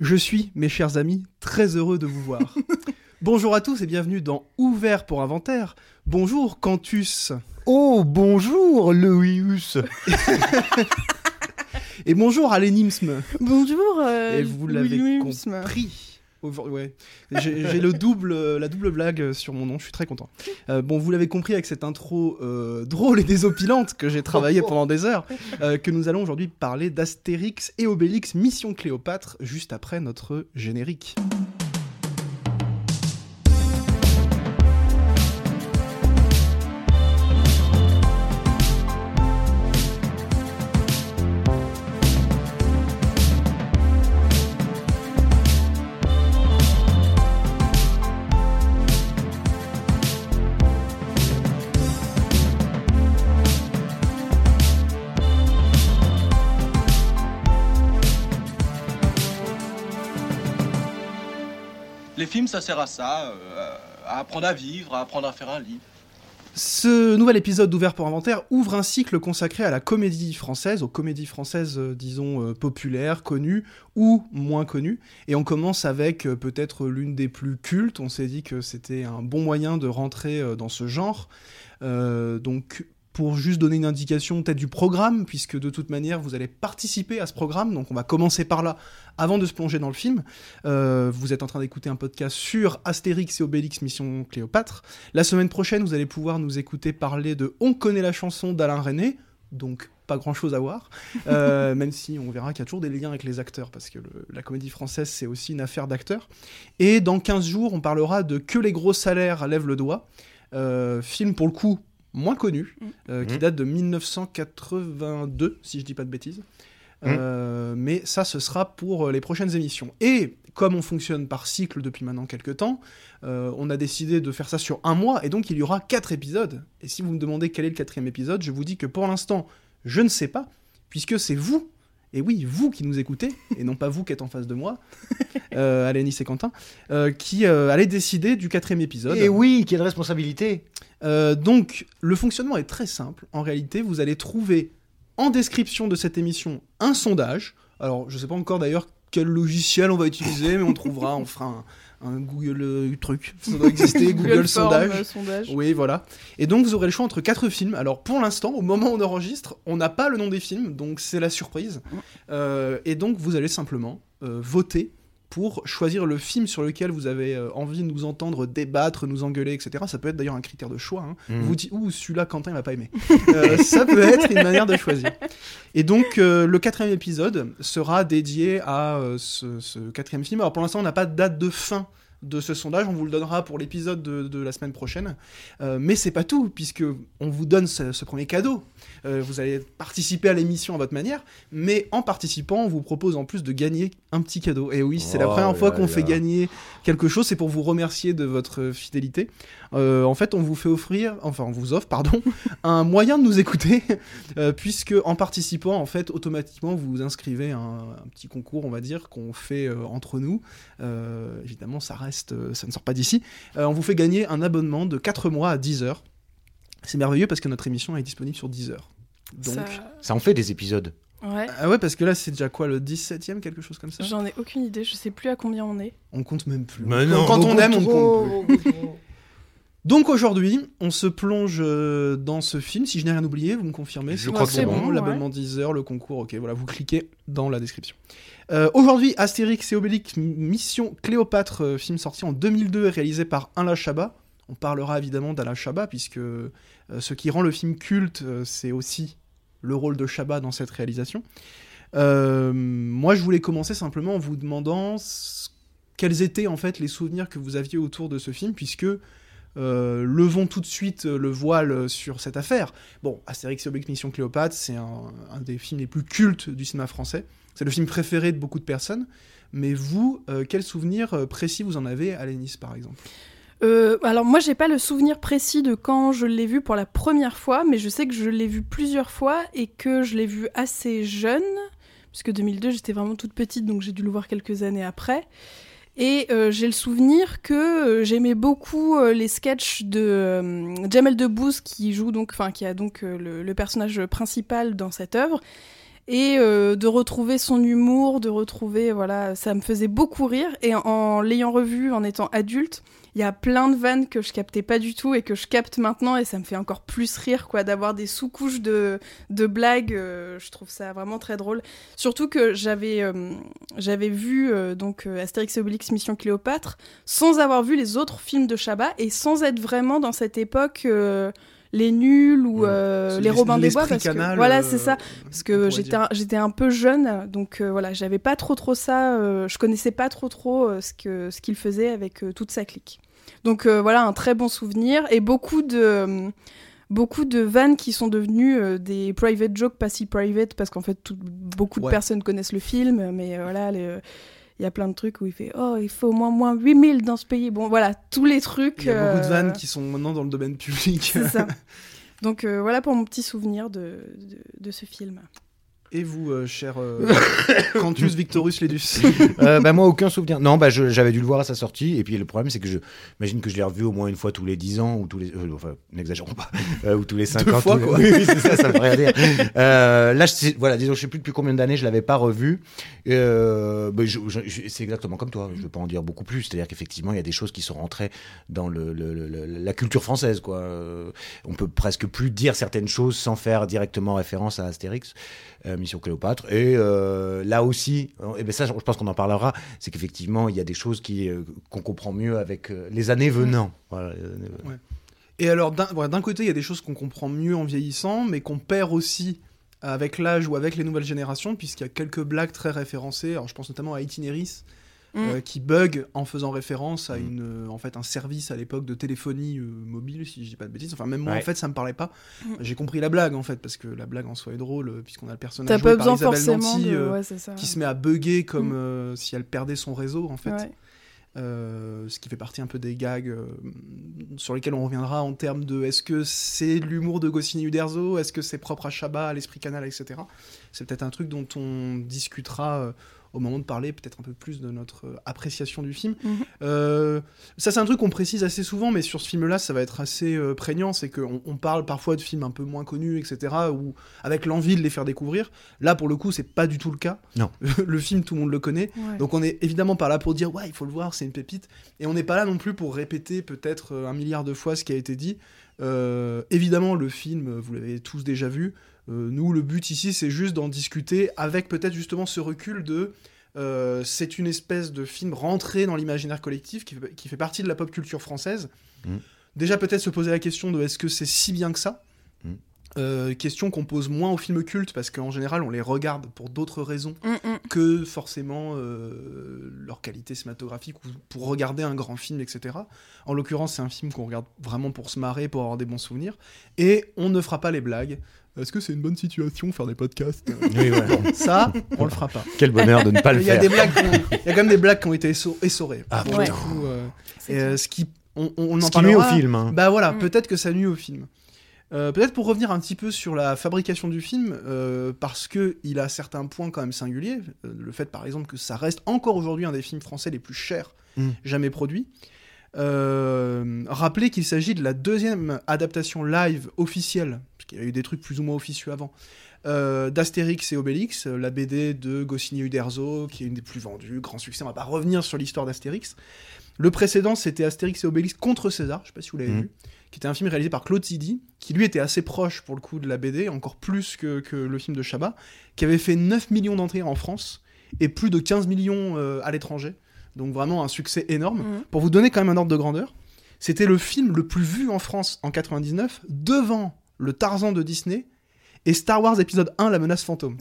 Je suis, mes chers amis, très heureux de vous voir. Bonjour à tous et bienvenue dans Ouvert pour Inventaire. Bonjour Cantus. Oh, bonjour Loïus. et bonjour Alénisme. Bonjour. Euh, et vous l'avez compris. Ouais. J'ai le double, la double blague sur mon nom, je suis très content. Euh, bon, vous l'avez compris avec cette intro euh, drôle et désopilante que j'ai travaillé pendant des heures, euh, que nous allons aujourd'hui parler d'Astérix et Obélix Mission Cléopâtre, juste après notre générique. Ça sert à ça, euh, à apprendre à vivre, à apprendre à faire un livre. Ce nouvel épisode d'Ouvert pour Inventaire ouvre un cycle consacré à la comédie française, aux comédies françaises, euh, disons, euh, populaires, connues ou moins connues. Et on commence avec peut-être l'une des plus cultes. On s'est dit que c'était un bon moyen de rentrer dans ce genre. donc pour juste donner une indication peut-être du programme, puisque de toute manière vous allez participer à ce programme, donc on va commencer par là avant de se plonger dans le film. Euh, vous êtes en train d'écouter un podcast sur Astérix et Obélix Mission Cléopâtre. La semaine prochaine, vous allez pouvoir nous écouter parler de On connaît la chanson d'Alain René, donc pas grand chose à voir, euh, même si on verra qu'il y a toujours des liens avec les acteurs, parce que la comédie française c'est aussi une affaire d'acteurs. Et dans 15 jours, on parlera de Que les gros salaires lèvent le doigt. Euh, film pour le coup moins connu, mm. euh, qui mm. date de 1982, si je dis pas de bêtises. Mm. Euh, mais ça, ce sera pour euh, les prochaines émissions. Et comme on fonctionne par cycle depuis maintenant quelques temps, on a décidé de faire ça sur un mois, et donc il y aura quatre épisodes. Et si vous me demandez quel est le quatrième épisode, je vous dis que pour l'instant, je ne sais pas, puisque c'est vous et oui, vous qui nous écoutez, et non pas vous qui êtes en face de moi, euh, Alénis et Quentin, euh, qui euh, allez décider du quatrième épisode. Et oui, quelle responsabilité euh, Donc, le fonctionnement est très simple. En réalité, vous allez trouver en description de cette émission un sondage. Alors, je ne sais pas encore d'ailleurs quel logiciel on va utiliser, mais on trouvera, on fera un, un Google euh, truc. Ça doit exister, Google, sondage. Oui, voilà. Et donc vous aurez le choix entre quatre films. Alors pour l'instant, au moment où on enregistre, on n'a pas le nom des films, donc c'est la surprise. Euh, et donc vous allez simplement euh, voter pour choisir le film sur lequel vous avez euh, envie de nous entendre débattre, nous engueuler, etc. Ça peut être d'ailleurs un critère de choix. Hein. Mhm. Vous dites, ouh, celui-là, Quentin, il m'a pas aimé. Euh, ça peut être une manière de choisir. Et donc, euh, le quatrième épisode sera dédié à ce, ce, quatrième film. Alors, pour l'instant, on n'a pas de date de fin de ce sondage. On vous le donnera pour l'épisode de, la semaine prochaine. Euh, mais c'est pas tout, puisque on vous donne ce, premier cadeau. Euh, vous allez participer à l'émission à votre manière, mais en participant, on vous propose en plus de gagner un petit cadeau. Et oui, c'est la oh première fois qu'on fait gagner quelque chose. C'est pour vous remercier de votre fidélité. Euh, en fait, on vous fait offrir, enfin, on vous offre, pardon, un moyen de nous écouter, puisque en participant, en fait, automatiquement, vous vous inscrivez à un, petit concours, on va dire, qu'on fait entre nous. évidemment, ça reste euh, ça ne sort pas d'ici. Euh, on vous fait gagner un abonnement de 4 mois à 10 heures. C'est merveilleux parce que notre émission est disponible sur 10 heures. Donc, ça, en fait des épisodes. Ouais. Ah ouais, parce que là, c'est déjà quoi, le 17ème, quelque chose comme ça? J'en ai aucune idée, je sais plus à combien on est. On compte même plus. quand on aime, on compte plus. Donc aujourd'hui, on se plonge euh, dans ce film. Si je n'ai rien oublié, vous me confirmez Je crois que c'est bon. L'abonnement 10 heures, le concours, ok, voilà, vous cliquez dans la description. Euh, aujourd'hui, Astérix et Obélix, Mission Cléopâtre, euh, film sorti en 2002 et réalisé par Alain Chabat. On parlera évidemment d'Alain Chabat, puisque ce qui rend le film culte, c'est aussi le rôle de Chabat dans cette réalisation. moi, je voulais commencer simplement en vous demandant quels étaient en fait les souvenirs que vous aviez autour de ce film, puisque levons tout de suite le voile sur cette affaire. Bon, Astérix et Obélix Mission Cléopâtre, c'est un, des films les plus cultes du cinéma français. C'est le film préféré de beaucoup de personnes. Mais vous, euh, quel souvenir euh, précis vous en avez à Lénis, par exemple? Euh, alors moi j'ai pas le souvenir précis de quand je l'ai vu pour la première fois, mais je sais que je l'ai vu plusieurs fois et que je l'ai vu assez jeune, puisque 2002 j'étais vraiment toute petite, donc j'ai dû le voir quelques années après. Et j'ai le souvenir que j'aimais beaucoup les sketchs de Jamel Debbouze qui joue donc, enfin qui a donc le, personnage principal dans cette œuvre. Et euh, de retrouver son humour, de retrouver voilà, ça me faisait beaucoup rire. Et en, en l'ayant revu en étant adulte, il y a plein de vannes que je captais pas du tout et que je capte maintenant et ça me fait encore plus rire quoi d'avoir des sous-couches de, de blagues euh, je trouve ça vraiment très drôle. Surtout que j'avais euh, j'avais vu euh, donc Astérix et Obélix Mission Cléopâtre sans avoir vu les autres films de Chabat et sans être vraiment dans cette époque les nuls ou Ouais. euh, les Robins des Bois parce que voilà euh, c'est ça parce que j'étais un, j'étais un peu jeune donc euh, voilà j'avais pas trop trop ça je connaissais pas trop trop ce que ce qu'il faisait avec toute sa clique donc voilà un très bon souvenir et beaucoup de beaucoup de vannes qui sont devenues euh, des private jokes pas si private parce qu'en fait tout- beaucoup de Ouais. personnes connaissent le film mais euh, voilà les- il y a plein de trucs où il fait oh il faut au moins moins 8000 dans ce pays. Bon voilà tous les trucs Il y a beaucoup de euh, vannes qui sont maintenant dans le domaine public. c'est ça. Donc euh, voilà pour mon petit souvenir de, de, de ce film Et vous, euh, cher euh, Cantus Victorus Ledus Euh, bah, moi, aucun souvenir. Non, bah, j'avais dû le voir à sa sortie. Et puis le problème, c'est que je imagine que je l'ai revu au moins une fois tous les 10 ans, ou tous les. euh, enfin, n'exagérons pas. Euh, ou tous les 5 Deux ans. fois, tous les- quoi. Oui, oui, c'est ça, ça me ferait rire. Euh, là, je voilà, disons, je sais plus depuis combien d'années je l'avais pas revu. Bah, c'est exactement comme toi. Je veux pas en dire beaucoup plus. C'est-à-dire qu'effectivement, il y a des choses qui sont rentrées dans le, le- le- le- la culture française, quoi. On peut presque plus dire certaines choses sans faire directement référence à Astérix. Mission Cléopâtre. Et euh, là aussi, et ben ça, je pense qu'on en parlera, c'est qu'effectivement, il y a des choses qui euh, qu'on comprend mieux avec euh, les années venant. Voilà, les années venant. Ouais. Et alors, d'un côté, il y a des choses qu'on comprend mieux en vieillissant, mais qu'on perd aussi avec l'âge ou avec les nouvelles générations, puisqu'il y a quelques blagues très référencées. Alors, je pense notamment à Itineris, Mm. euh, qui bug en faisant référence à Mm. une, euh, en fait, un service à l'époque de téléphonie euh, mobile, si je dis pas de bêtises. Enfin, même moi, Ouais. en fait, ça me parlait pas. Mm. J'ai compris la blague, en fait, parce que la blague en soi est drôle, puisqu'on a le personnage t'as joué pas par besoin Isabelle forcément Nanty, de euh, ouais ça qui se met à bugger comme si elle perdait son réseau, en fait. Ouais. Euh, ce qui fait partie un peu des gags euh, sur lesquels on reviendra en termes de est-ce que c'est l'humour de Goscinny Uderzo, est-ce que c'est propre à Chabat, à l'esprit canal, etc. C'est peut-être un truc dont on discutera euh, au moment de parler peut-être un peu plus de notre euh, appréciation du film. Mhm. Euh, ça c'est un truc qu'on précise assez souvent, mais sur ce film-là ça va être assez euh, prégnant, c'est qu'on on parle parfois de films un peu moins connus, etc., ou avec l'envie de les faire découvrir. Là pour le coup c'est pas du tout le cas. Non. le film tout le monde le connaît. Ouais. Donc on est évidemment pas là pour dire ouais il faut le voir c'est une pépite et on n'est pas là non plus pour répéter peut-être un milliard de fois ce qui a été dit. Euh, évidemment le film vous l'avez tous déjà vu. Euh, nous le but ici c'est juste d'en discuter avec peut-être justement ce recul de euh, c'est une espèce de film rentré dans l'imaginaire collectif qui fait, qui fait partie de la pop culture française. Mhm. Déjà peut-être se poser la question de est-ce que c'est si bien que ça? Mhm. Euh, question qu'on pose moins aux films cultes parce qu'en général on les regarde pour d'autres raisons Mm, mm. que forcément euh, leur qualité cinématographique ou pour regarder un grand film, etc. En l'occurrence, c'est un film qu'on regarde vraiment pour se marrer, pour avoir des bons souvenirs. Et on ne fera pas les blagues. Est-ce que c'est une bonne situation faire des podcasts Oui, ouais. Bon, ça, on le fera pas. Quel bonheur de ne pas le Il y a faire. des blagues, qui ont- il y a quand même des blagues qui ont été esso- essorées. Ah, Pour putain. le coup, euh, et, euh, ce qui, on, on, on en Ce qui nuit au parlera. film. hein. Bah voilà, Mm. peut-être que ça nuit au film. Euh, peut-être pour revenir un petit peu sur la fabrication du film, euh, parce que il a certains points quand même singuliers. Euh, le fait, par exemple, que ça reste encore aujourd'hui un des films français les plus chers Mm. jamais produits. Euh, rappelez qu'il s'agit de la deuxième adaptation live officielle, qu'il y a eu des trucs plus ou moins officieux avant, euh, d'Astérix et Obélix, la BD de Goscinny Uderzo, qui est une des plus vendues, grand succès. On va pas revenir sur l'histoire d'Astérix. Le précédent, c'était Astérix et Obélix contre César, je sais pas si vous l'avez Mhm. vu, qui était un film réalisé par Claude Zidi, qui lui était assez proche pour le coup de la BD, encore plus que, que le film de Chabat, qui avait fait 9 millions d'entrées en France et plus de 15 millions euh, à l'étranger. Donc vraiment un succès énorme. Mhm. Pour vous donner quand même un ordre de grandeur, c'était le film le plus vu en France en 99, devant le Tarzan de Disney et Star Wars épisode 1, La menace fantôme.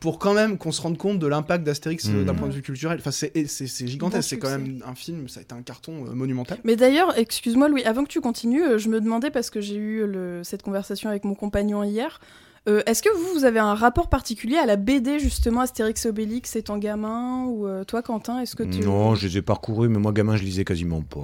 Pour quand même qu'on se rende compte de l'impact d'Astérix euh, d'un point de vue culturel. Enfin, c'est c'est- c'est gigantesque, Bon c'est quand même un film, ça a été un carton euh, monumental. Mais d'ailleurs, excuse-moi Louis, avant que tu continues, euh, je me demandais, parce que j'ai eu le- cette conversation avec mon compagnon hier, euh, est-ce que vous, vous avez un rapport particulier à la BD, justement, Astérix et Obélix étant gamin Ou euh, toi, Quentin, est-ce que tu... Non, je les ai parcourus, mais moi, gamin, je lisais quasiment pas.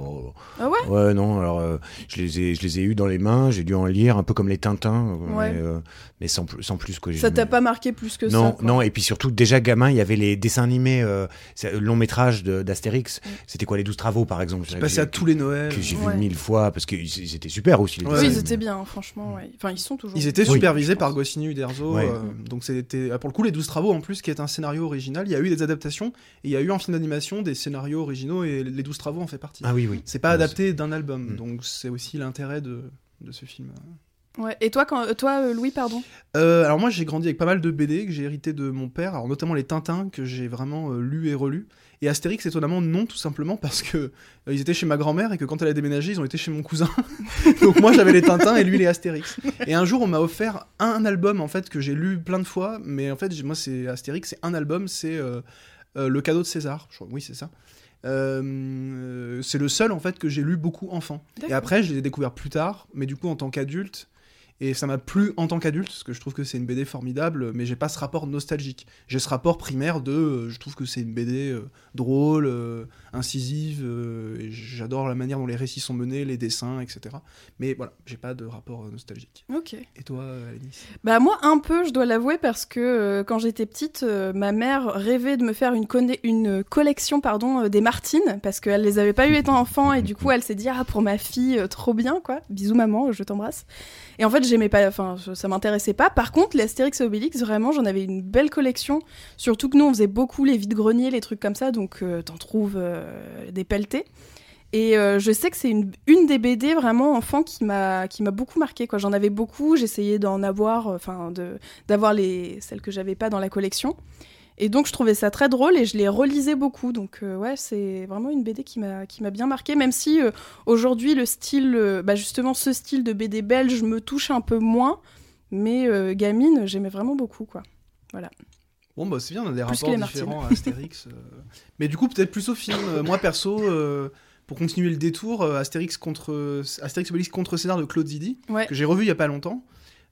Ah ouais Ouais, non, alors euh, je, les ai, je les ai eus dans les mains, j'ai dû en lire, un peu comme les Tintins, Ouais. mais, euh, mais sans, plus- sans plus. Quoi. Ça t'a pas marqué plus que non, ça quoi. non, et puis surtout, déjà gamin, il y avait les dessins animés, euh, long métrage d'Astérix. Mm. C'était quoi, les 12 travaux, par exemple? J'ai passé à tous les Noëls. Que j'ai Ouais. vu mille fois, parce qu'ils ils étaient super aussi. Les Ouais, Oui, ils étaient bien, franchement, ouais. Enfin, ils sont toujours Ils étaient supervisés par. Goscinny Uderzo. Ouais. euh, donc c'était pour le coup les 12 travaux en plus qui est un scénario original. Il y a eu des adaptations et il y a eu un film d'animation des scénarios originaux et les 12 travaux en fait partie. Ah oui, oui. C'est pas Ouais, adapté d'un album, Mm. donc c'est aussi l'intérêt de, de ce film. Ouais. Et toi, quand... toi euh, Louis, pardon? Euh, alors moi j'ai grandi avec pas mal de BD que j'ai hérité de mon père, alors notamment les Tintins que j'ai vraiment euh, lu et relu. Et Astérix étonnamment non tout simplement parce que euh, ils étaient chez ma grand-mère et que quand elle a déménagé ils ont été chez mon cousin. Donc moi j'avais les Tintins et lui les Astérix. Et un jour on m'a offert un album en fait que j'ai lu plein de fois, mais en fait moi c'est Astérix, c'est un album, c'est euh, euh, le cadeau de César. Je crois- oui c'est ça. Euh, euh, c'est le seul en fait que j'ai lu beaucoup enfant. Et après, je l'ai découvert plus tard, mais du coup en tant qu'adulte. Et ça m'a plu en tant qu'adulte, parce que je trouve que c'est une BD formidable, mais j'ai pas ce rapport nostalgique. J'ai ce rapport primaire de, euh, je trouve que c'est une BD euh, drôle, euh, incisive, et j'adore la manière dont les récits sont menés, les dessins, etc. Mais voilà, j'ai pas de rapport nostalgique. Ok. Et toi, Alénis Bah moi un peu, je dois l'avouer, parce que quand j'étais petite, ma mère rêvait de me faire une, une collection pardon, des Martines, parce qu'elle les avait pas eu étant enfant, et du coup elle s'est dit, ah pour ma fille, trop bien, quoi. Bisous maman, je t'embrasse. Et en fait j'aimais pas, enfin ça m'intéressait pas. Par contre, les Astérix et Obélix, vraiment j'en avais une belle collection, surtout que nous on faisait beaucoup les vides-greniers, les trucs comme ça, donc euh, t'en trouves euh, des pelletés. Et euh, je sais que c'est une, des BD vraiment enfant qui m'a qui m'a beaucoup marqué quoi. J'en avais beaucoup, j'essayais d'en avoir, enfin d'avoir les celles que j'avais pas dans la collection. Et donc je trouvais ça très drôle et je les relisais beaucoup. Donc euh, ouais, c'est vraiment une BD qui m'a qui m'a bien marqué, même si euh, aujourd'hui le style, euh, bah justement ce style de BD belge me touche un peu moins. Mais euh, gamine, j'aimais vraiment beaucoup quoi. Bon, bah c'est bien, on a des Plus rapports différents à Astérix. Mais du coup, peut-être plus au film. Moi, perso, pour continuer le détour, Astérix contre Astérix Obélix contre César de Claude Zidi, Ouais. que j'ai revu il y a pas longtemps.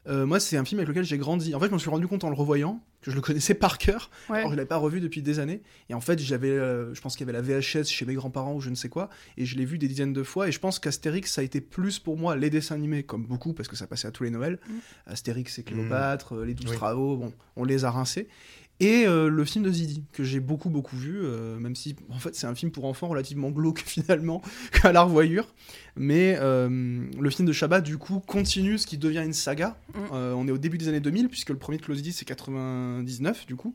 Euh, moi, c'est un film avec lequel j'ai grandi. En fait, je me suis rendu compte en le revoyant que je le connaissais par cœur. Ouais. Alors, je l'avais pas revu depuis des années. Et en fait, j'avais, euh, je pense qu'il y avait la VHS chez mes grands-parents ou je ne sais quoi. Et je l'ai vu des dizaines de fois. Et je pense qu'Astérix, ça a été plus pour moi les dessins animés, comme beaucoup, parce que ça passait à tous les Noëls. Mm. Astérix et Cléopâtre, euh, les Douze Oui. Travaux, bon, on les a rincés. Et euh, le film de Zidi, que j'ai beaucoup, beaucoup vu, euh, même si, en fait, c'est un film pour enfants relativement glauque, finalement, à la revoyure. Mais euh, le film de Chabat, du coup, continue ce qui devient une saga. Mm. On est au début des années 2000, puisque le premier de Claude Zidi, c'est 99, du coup.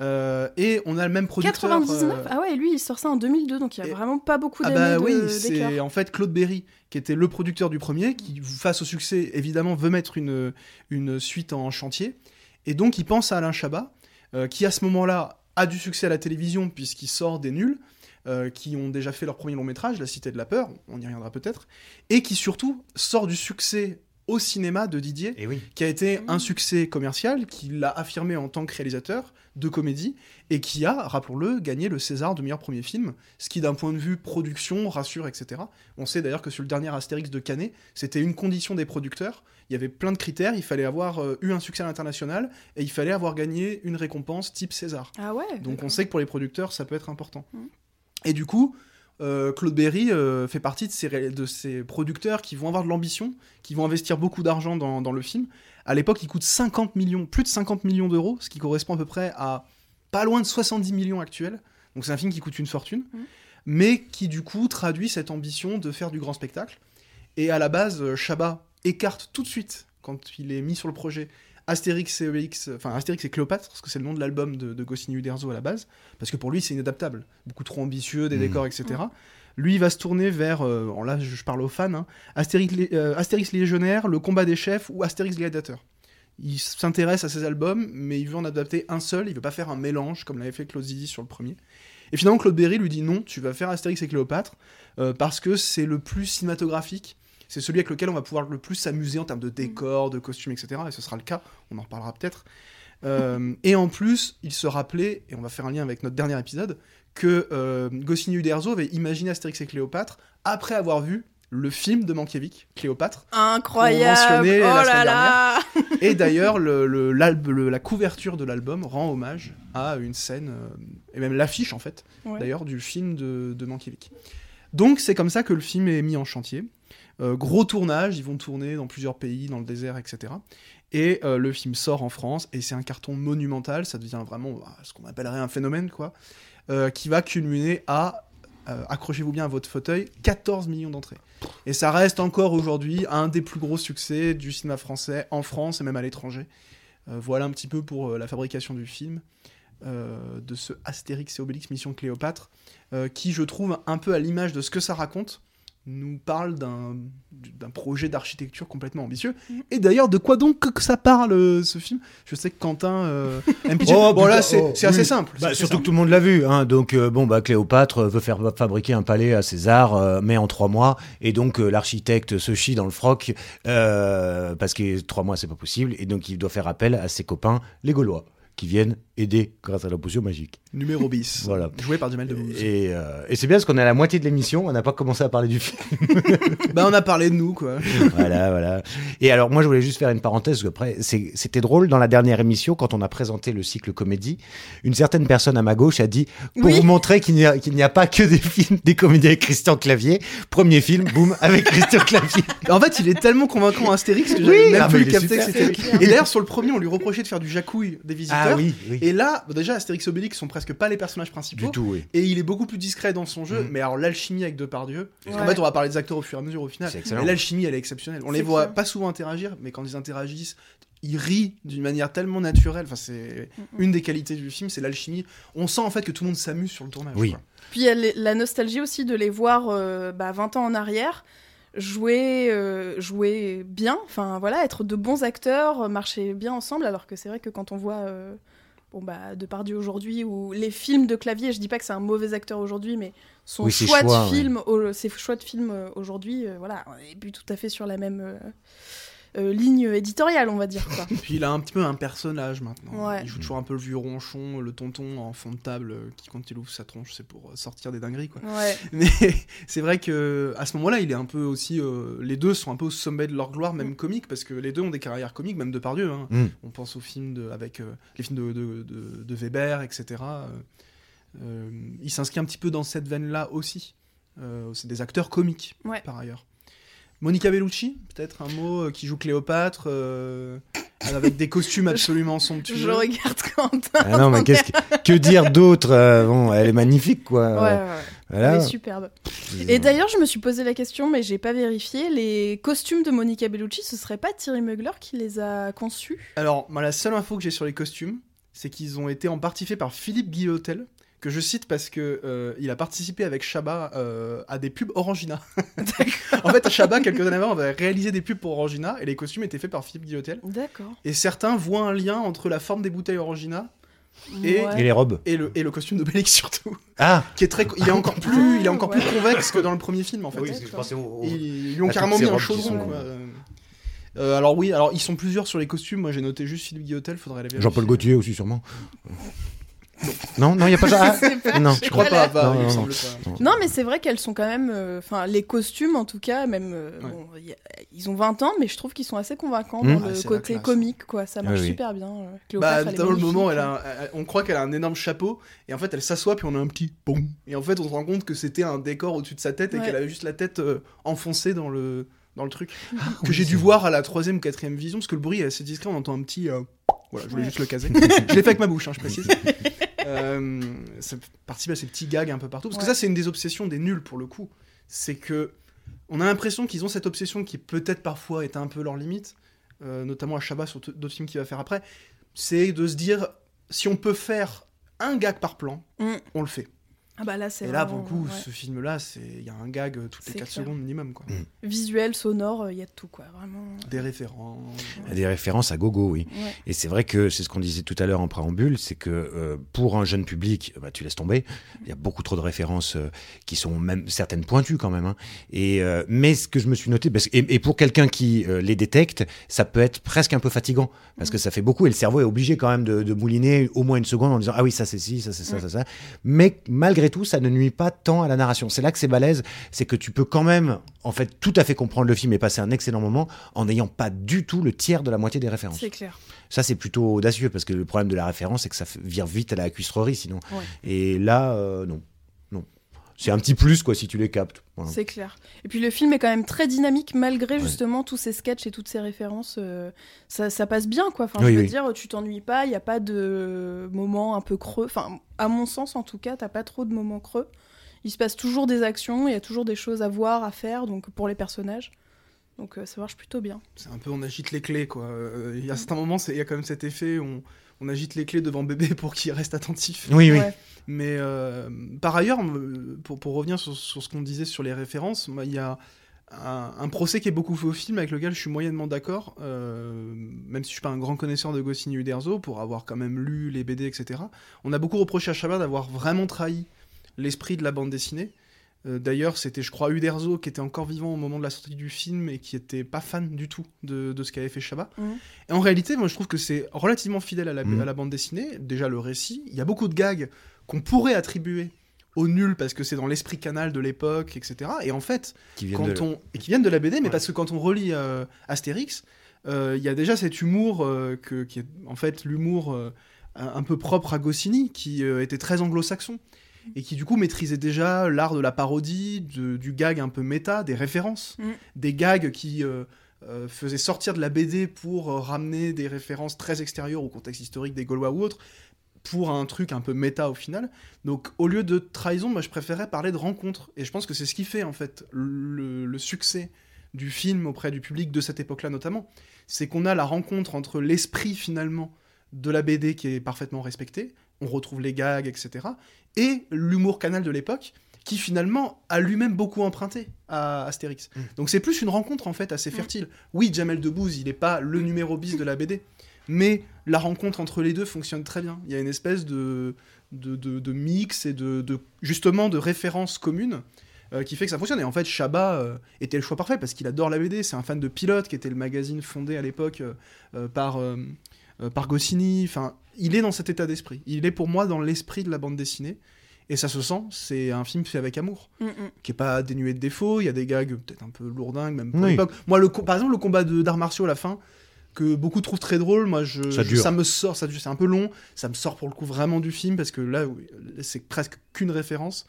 Et on a le même producteur... 99 euh, Ah ouais, lui il sort ça en 2002, donc il y a et- vraiment pas beaucoup ah d'années bah oui, c'est en fait Claude Berry qui était le producteur du premier, qui face au succès évidemment veut mettre une, une suite en chantier, et donc il pense à Alain Chabat, euh, qui à ce moment-là a du succès à la télévision puisqu'il sort des nuls, euh, qui ont déjà fait leur premier long métrage, La Cité de la Peur, on y reviendra peut-être, et qui surtout sort du succès au cinéma de Didier, Et oui. qui a été Mmh. un succès commercial, qui l'a affirmé en tant que réalisateur de comédie, et qui a, rappelons-le, gagné le César de meilleur premier film, ce qui d'un point de vue production, rassure, etc. On sait d'ailleurs que sur le dernier Astérix de Canet, c'était une condition des producteurs, il y avait plein de critères, il fallait avoir euh, eu un succès à l'international, et il fallait avoir gagné une récompense type César. Ah ouais Donc on sait que pour les producteurs, ça peut être important. Mhm. Et du coup, euh, Claude Berry euh, fait partie de ces, ré- de ces producteurs qui vont avoir de l'ambition, qui vont investir beaucoup d'argent dans, dans le film. À l'époque, il coûte 50 millions, plus de 50 millions d'euros, ce qui correspond à peu près à pas loin de 70 millions actuels. Donc c'est un film qui coûte une fortune, Mhm. mais qui du coup traduit cette ambition de faire du grand spectacle. Et à la base, euh, Chabat écarte tout de suite, quand il est mis sur le projet, Astérix et Obélix, enfin Astérix et Cléopâtre, parce que c'est le nom de l'album de, de Goscinny Uderzo à la base, parce que pour lui c'est inadaptable, beaucoup trop ambitieux, des Mm. décors, etc. Lui il va se tourner vers, euh, là je, je parle aux fans, hein, Astérix, euh, Astérix légionnaire, Le combat des chefs ou Astérix gladiateur. Il s'intéresse à ces albums, mais il veut en adapter un seul, il veut pas faire un mélange comme l'avait fait Claude Zidi sur le premier. Et finalement Claude Berry lui dit non, tu vas faire Astérix et Cléopâtre, euh, parce que c'est le plus cinématographique, c'est celui avec lequel on va pouvoir le plus s'amuser en termes de décors, de costumes, etc. Et ce sera le cas, on en reparlera peut-être. Euh, et en plus, il se rappelait, et on va faire un lien avec notre dernier épisode, que euh, Goscinny Uderzo avait imaginé Astérix et Cléopâtre après avoir vu le film de Mankiewicz, Cléopâtre. Incroyable Oh la là là Et d'ailleurs, le, le- l'alb- le- la couverture de l'album rend hommage à une scène, euh, et même l'affiche en fait, Ouais. d'ailleurs, du film de, de Mankiewicz. Donc c'est comme ça que le film est mis en chantier. Euh, gros tournage, ils vont tourner dans plusieurs pays, dans le désert, etc. Et euh, le film sort en France, et c'est un carton monumental, ça devient vraiment bah, ce qu'on appellerait un phénomène, quoi, euh, qui va culminer à accrochez-vous bien à votre fauteuil, 14 millions d'entrées. Et ça reste encore aujourd'hui un des plus gros succès du cinéma français en France et même à l'étranger. Voilà un petit peu pour la fabrication du film, de ce Astérix et Obélix Mission Cléopâtre, qui je trouve un peu à l'image de ce que ça raconte, nous parle d'un d'un projet d'architecture complètement ambitieux. Mhm. Et d'ailleurs, de quoi donc que ça parle euh, ce film? Je sais que Quentin euh. Oh, bon là, c'est oh, c'est assez oui. simple. Bah, assez surtout simple. que tout le monde l'a vu, hein. donc euh, bon bah Cléopâtre veut faire fabriquer un palais à César, euh, mais en trois mois, et donc euh, l'architecte se chie dans le froc euh, parce que trois mois c'est pas possible, et donc il doit faire appel à ses copains les Gaulois qui viennent aider grâce à la potion magique. Numéro bis. Voilà. Joué par Jamel Debbouze. Et, euh, et c'est bien parce qu'on est à la moitié de l'émission, on n'a pas commencé à parler du film. Bah, on a parlé de nous, quoi. voilà, voilà. Et alors, moi, je voulais juste faire une parenthèse, parce que après, c'était drôle, dans la dernière émission, quand on a présenté le cycle comédie, une certaine personne à ma gauche a dit, pour Oui. vous montrer qu'il n'y a, n'y a pas que des films, des comédies avec Christian Clavier, premier film, boum, avec Christian Clavier. En fait, il est tellement convaincant Astérix que Oui, j'avais même ah, plus capté que c'était. Et d'ailleurs, sur le premier, on lui reprochait de faire du jacouille des visiteurs. Oui, oui. Et là, bah, déjà, Astérix et Obélix sont presque pas les personnages principaux. du tout, oui. Et il est beaucoup plus discret dans son jeu. Mm. Mais alors, l'alchimie avec Depardieu. Parce qu'en fait, on va parler des acteurs au fur et à mesure au final. C'est excellent. Mais l'alchimie, elle est exceptionnelle. On les voit clair. pas souvent interagir, mais quand ils interagissent, ils rient d'une manière tellement naturelle. Enfin, c'est une des qualités du film, c'est l'alchimie. On sent en fait que tout le monde s'amuse sur le tournage. Oui. quoi. Puis il y a la nostalgie aussi de les voir euh, bah, 20 ans en arrière jouer, euh, jouer bien, enfin voilà, être de bons acteurs, euh, marcher bien ensemble, alors que c'est vrai que quand on voit euh, bon, bah, Depardieu aujourd'hui ou les films de clavier, je dis pas que c'est un mauvais acteur aujourd'hui, mais son Oui, choix, choix, de ouais. film, au- ses choix de film euh, aujourd'hui, euh, voilà, on est plus tout à fait sur la même euh, ligne éditoriale, on va dire. Quoi. Puis il a un petit peu un personnage maintenant. Ouais. Il joue toujours un peu le vieux ronchon, le tonton en fond de table euh, qui, quand il ouvre sa tronche, c'est pour euh, sortir des dingueries. Quoi. Ouais. Mais c'est vrai que à ce moment-là, il est un peu aussi. euh, les deux sont un peu au sommet de leur gloire, même comique, parce que les deux ont des carrières comiques, même de Pardieu. Hein. Mm. On pense aux films de, avec euh, les films de, de, de- de Weber, etc. Euh, euh, il s'inscrit un petit peu dans cette veine-là aussi. Euh, c'est des acteurs comiques, Ouais. par ailleurs. Monica Bellucci, peut-être un mot, euh, qui joue Cléopâtre, euh, avec des costumes absolument somptueux. Je regarde Quentin. Ah non, mais qu'est-ce que, que dire d'autre euh, Bon, elle est magnifique, quoi. Ouais, ouais, ouais. Voilà. Elle est superbe. Et d'ailleurs, je me suis posé la question, mais j'ai pas vérifié. Les costumes de Monica Bellucci, ce serait pas Thierry Mugler qui les a conçus? Alors, moi, la seule info que j'ai sur les costumes, c'est qu'ils ont été en partie faits par Philippe Guillotel, que je cite parce que euh, il a participé avec Chabat euh, à des pubs Orangina. en fait, Chabat, quelques années avant, avait réalisé des pubs pour Orangina et les costumes étaient faits par Philippe Guillotel. D'accord. Et certains voient un lien entre la forme des bouteilles Orangina Et- Ouais. Et les robes et le, et le costume d'Obélix surtout, Ah qui est très, il est encore plus, il est encore Ouais. plus convexe que dans le premier film en fait. Oui, parce que je pensais Ils, ils lui ont à carrément mis un chaudron. sont- quoi. Euh, alors oui, alors ils sont plusieurs sur les costumes. Moi j'ai noté juste Philippe Guillotel, faudrait les vérifier. Jean-Paul Gaultier aussi, sûrement. Non, non, il n'y a pas pas- Ah, non. Je crois pas, Non, il me non, semble pas. Non, mais c'est vrai qu'elles sont quand même. euh, Enfin, les costumes, en tout cas, même. euh, Ouais. bon, y a- ils ont 20 ans, mais je trouve qu'ils sont assez convaincants Mmh. dans Ah, le côté comique, quoi. Ça marche Oui, oui. super bien. euh, Bah, dans le moment, elle magnifique. a, elle- on croit qu'elle a un énorme chapeau, et en fait, elle s'assoit, puis on a un petit boum. Et en fait, on se rend compte que c'était un décor au-dessus de sa tête et Ouais. qu'elle avait juste la tête euh, enfoncée dans le, dans le truc. Ah, que j'ai dû voir à la troisième ou quatrième vision, parce que le bruit est assez discret, on entend un petit. euh, Voilà, je voulais Ouais. juste le caser. je l'ai fait avec ma bouche, hein, je précise. Euh, ça participe à ces petits gags un peu partout. Parce que ça, c'est une des obsessions des nuls pour le coup. C'est que on a l'impression qu'ils ont cette obsession qui peut-être parfois est un peu leur limite, euh, notamment à Chabat sur d'autres films qu'il va faire après. C'est de se dire si on peut faire un gag par plan, Mm. on le fait. Ah bah là, c'est. Et là, pour le coup, ouais. ce film-là, c'est il y a un gag euh, toutes les C'est 4 clair. secondes minimum. Quoi. Visuel, sonore, il y a de tout, quoi. Vraiment. Des a des références à gogo, oui. Ouais. Et c'est vrai que c'est ce qu'on disait tout à l'heure en préambule, c'est que euh, pour un jeune public, bah, tu laisses tomber. Il y a beaucoup trop de références euh, qui sont même certaines pointues quand même. hein. Et euh, mais ce que je me suis noté, parce, et, et pour quelqu'un qui euh, les détecte, ça peut être presque un peu fatigant parce que ça fait beaucoup et le cerveau est obligé quand même de, de mouliner au moins une seconde en disant ah oui ça c'est ci, ça c'est ça, ça ça. Mais malgré tout, ça ne nuit pas tant à la narration. C'est là que c'est balèze, c'est que tu peux quand même en fait tout à fait comprendre le film et passer un excellent moment en n'ayant pas du tout le tiers de la moitié des références. C'est clair. Ça, c'est plutôt audacieux parce que le problème de la référence, c'est que ça vire vite à la cuistrerie sinon. Ouais. Et là, euh. Non. C'est un petit plus, quoi, si tu les captes. Voilà. C'est clair. Et puis le film est quand même très dynamique malgré justement tous ces sketchs et toutes ces références. euh, ça, ça passe bien quoi. Enfin, Oui, je veux oui. dire, tu t'ennuies pas, il n'y a pas de moments un peu creux. Enfin, à mon sens en tout cas, t'as pas trop de moments creux. il se passe toujours des actions, il y a toujours des choses à voir, à faire, donc pour les personnages. Donc euh, ça marche plutôt bien. C'est un peu on agite les clés quoi. Euh, Il y a certains moments, il y a quand même cet effet, on, on agite les clés devant bébé pour qu'il reste attentif. Oui, oui. Ouais. Mais euh, par ailleurs, me- pour, pour revenir sur, sur ce qu'on disait sur les références, il y a un, un procès qui est beaucoup fait au film avec lequel je suis moyennement d'accord, euh, même si je suis pas un grand connaisseur de Goscinny Uderzo, pour avoir quand même lu les BD, etc. On a beaucoup reproché à Chabat d'avoir vraiment trahi l'esprit de la bande dessinée. Euh, D'ailleurs, c'était, je crois, Uderzo qui était encore vivant au moment de la sortie du film et qui était pas fan du tout de, de ce qu'avait fait Chabat. Mhm. Et en réalité, moi, je trouve que c'est relativement fidèle à la, Mhm. à la bande dessinée. Déjà, le récit. Il y a beaucoup de gags qu'on pourrait attribuer au nul parce que c'est dans l'esprit canal de l'époque, etc. Et en fait, Qui viennent quand de- on et qui viennent de la BD, mais Ouais. parce que quand on relit euh, Astérix, euh, il y a déjà cet humour euh, que, qui est en fait l'humour euh, un un peu propre à Goscinny, qui euh, était très anglo-saxon et qui du coup maîtrisait déjà l'art de la parodie, de- du gag un peu méta, des références, Mm. des gags qui euh, euh, faisaient sortir de la BD pour euh, ramener des références très extérieures au contexte historique des Gaulois ou autres, pour un truc un peu méta au final. Donc au lieu de trahison, moi je préférais parler de rencontre. Et je pense que c'est ce qui fait en fait le, le succès du film auprès du public de cette époque-là notamment. C'est qu'on a la rencontre entre l'esprit finalement de la BD qui est parfaitement respecté, on retrouve les gags, etc. Et l'humour canal de l'époque qui finalement a lui-même beaucoup emprunté à Astérix. Mm. Donc c'est plus une rencontre en fait assez fertile. Oui, Jamel Debbouze, il n'est pas le numéro bis de la BD, mais la rencontre entre les deux fonctionne très bien. Il y a une espèce de, de, de- de mix et de, de- justement de références communes euh, qui fait que ça fonctionne. Et en fait, Chabat euh, était le choix parfait parce qu'il adore la BD. C'est un fan de Pilote, qui était le magazine fondé à l'époque euh, par, euh, euh, par Goscinny. Enfin, il est dans cet état d'esprit. Il est pour moi dans l'esprit de la bande dessinée. Et ça se sent, c'est un film fait avec amour, Mm, mm. qui est pas dénué de défauts. Il y a des gags peut-être un peu lourdingues, même pour Oui. l'époque. Moi, le, co- par exemple, le combat de- d'arts martiaux à la fin, que beaucoup trouvent très drôle, moi, je, Ça je- dure. me sort, ça, c'est un peu long, ça me sort pour le coup vraiment du film, parce que là, c'est presque qu'une référence.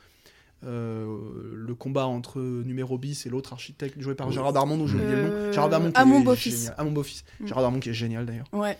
Euh, le combat entre numéro bis et l'autre architecte joué par. Gérard Darmon, dont j'ai oublié le nom. Euh, Gérard Darmon qui à est mon beau-fils. génial. À mon beau-fils. Mm. Gérard Darmon qui est génial d'ailleurs. Ouais.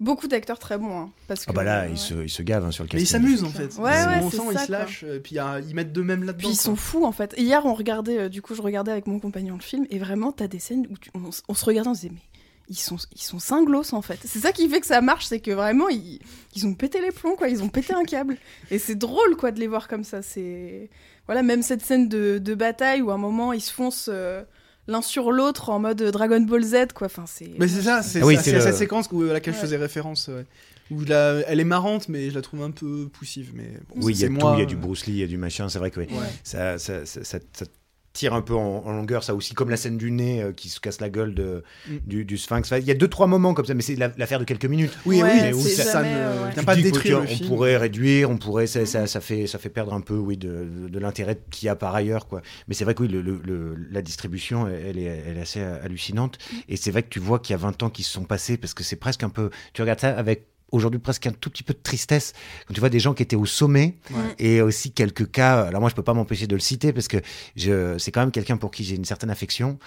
Beaucoup d'acteurs très bons. hein, parce Ah que, bah là, ouais. il se, il se gave hein, sur le Mais ils casting. s'amusent en fait. Ouais, ouais, on c'est sent, ils ça, se lâchent, et puis euh, ils mettent d'eux-mêmes là-dedans. Puis ils quoi. sont fous en fait. Hier on regardait, euh, du coup je regardais avec mon compagnon le film et vraiment t'as des scènes où tu- on, on se regardait on se disait mais ils sont ils sont cinglos en fait. C'est ça qui fait que ça marche, c'est que vraiment ils, ils ont pété les plombs quoi, ils ont pété un câble. Et c'est drôle quoi de les voir comme ça. C'est voilà même cette scène de, de bataille où à un moment ils se foncent euh, l'un sur l'autre en mode Dragon Ball Z quoi. Enfin c'est. Mais c'est ça, c'est Ah oui, le- cette séquence où- à laquelle je faisais référence. ouais. Où la- elle est marrante, mais je la trouve un peu poussive. Mais bon, Oui, il y a c'est tout, moi, il y a du Bruce Lee, il y a du machin, c'est vrai que oui. Ouais. ça, ça, ça, ça- ça tire un peu en, en longueur, ça aussi, comme la scène du nez euh, qui se casse la gueule de, Mm. du, du sphinx. Enfin, il y a deux, trois moments comme ça, mais c'est la- l'affaire de quelques minutes. Oui, Ouais, oui, ça, ne ouais. pas détruire on film. pourrait réduire, on pourrait, ça, ça, ça fait, ça fait perdre un peu, oui, de, de, de l'intérêt qu'il y a par ailleurs, quoi. Mais c'est vrai que oui, le, le- le- la distribution, elle est, elle est assez hallucinante. Et c'est vrai que tu vois qu'il y a 20 ans qui se sont passés, parce que c'est presque un peu, tu regardes ça avec aujourd'hui presque un tout petit peu de tristesse quand tu vois des gens qui étaient au sommet Ouais. et aussi quelques cas alors moi je peux pas m'empêcher de le citer parce que je c'est quand même quelqu'un pour qui j'ai une certaine affection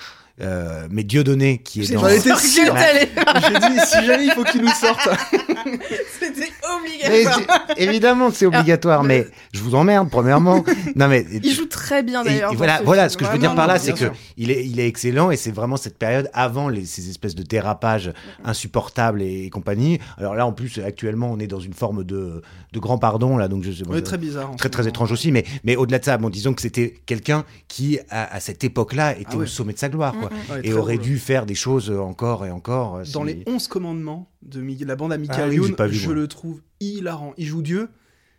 euh, mais Dieudonné qui est dans J'en étais sûr J'ai dit, si jamais il faut qu'il nous sorte. C'était obligatoire. évidemment que c'est obligatoire, Ah, mais je vous emmerde, premièrement. Non, mais. Il joue très bien d'ailleurs. voilà, ce voilà, ce que je veux dire par là, c'est que sûr. il est, il est excellent et c'est vraiment cette période avant les, ces espèces de dérapages insupportables et, compagnie. Alors là, en plus, actuellement, on est dans une forme de, de grand pardon, là, donc je sais Ouais, très bizarre. très très étrange aussi, mais, mais au-delà de ça, bon, disons que c'était quelqu'un qui, à, à cette époque-là, était Ah au sommet de sa gloire, quoi. Ouais, et aurait drôle. dû faire des choses encore et encore. euh, Dans les 11 commandements de Mi- la bande à Ah oui, Youn, je moi. le trouve hilarant. Il joue Dieu,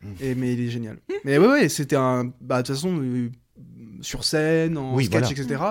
Mm. et, mais il est génial. mais ouais, ouais, c'était un. Bah, de toute façon, euh, sur scène, en Oui, sketch, voilà. etc.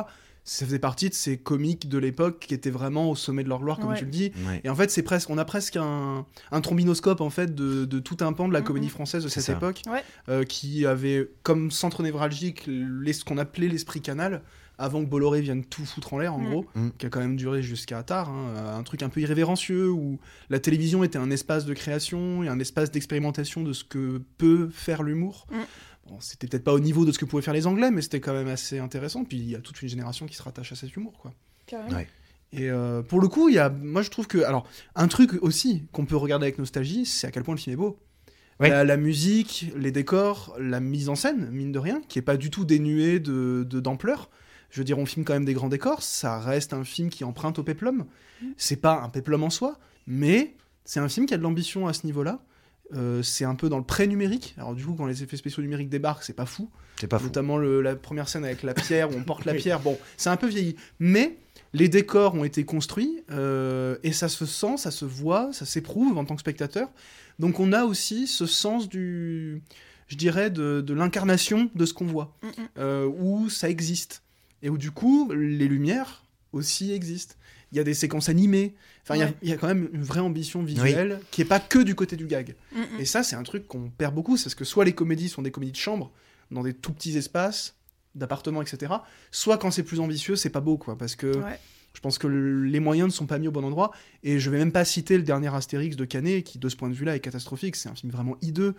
Ça faisait partie de ces comiques de l'époque qui étaient vraiment au sommet de leur gloire, comme Ouais. tu le dis. Ouais. Et en fait, c'est presque, on a presque un, un trombinoscope en fait de, de tout un pan de la comédie française de cette ça. époque, Ouais. euh, qui avait comme centre névralgique les- ce qu'on appelait l'esprit canal, avant que Bolloré vienne tout foutre en l'air, en Mhm. gros, Mhm. qui a quand même duré jusqu'à tard, hein, un truc un peu irrévérencieux où la télévision était un espace de création et un espace d'expérimentation de ce que peut faire l'humour. Mhm. Bon, c'était peut-être pas au niveau de ce que pouvaient faire les Anglais, mais c'était quand même assez intéressant. Puis il y a toute une génération qui se rattache à cet humour, quoi. Ouais. Et euh, pour le coup, il y a, moi je trouve que, alors, un truc aussi qu'on peut regarder avec nostalgie, c'est à quel point le film est beau. Ouais. La, la musique, les décors, la mise en scène, mine de rien, qui est pas du tout dénuée de de- d'ampleur. Je veux dire, on filme quand même des grands décors, ça reste un film qui emprunte au péplum. C'est pas un péplum en soi, mais c'est un film qui a de l'ambition à ce niveau-là. Euh, c'est un peu dans le pré-numérique. Alors du coup, quand les effets spéciaux numériques débarquent, c'est pas fou. C'est pas fou. Notamment le- la première scène avec la pierre où on porte la pierre. Bon, c'est un peu vieilli. Mais les décors ont été construits euh, et ça se sent, ça se voit, ça s'éprouve en tant que spectateur. Donc on a aussi ce sens du, je dirais, de, de l'incarnation de ce qu'on voit, Mm, mm. euh, où ça existe. Et où du coup, les lumières aussi existent. Il y a des séquences animées. Enfin, il y a- Ouais. il y, a quand même une vraie ambition visuelle qui est pas que du côté du gag. Mm, mm. Et ça, c'est un truc qu'on perd beaucoup, c'est parce que soit les comédies sont des comédies de chambre, dans des tout petits espaces, d'appartements, etc. Soit quand c'est plus ambitieux, c'est pas beau, quoi, parce que Ouais. je pense que le- les moyens ne sont pas mis au bon endroit. Et je vais même pas citer le dernier Astérix de Canet, qui de ce point de vue-là est catastrophique. C'est un film vraiment hideux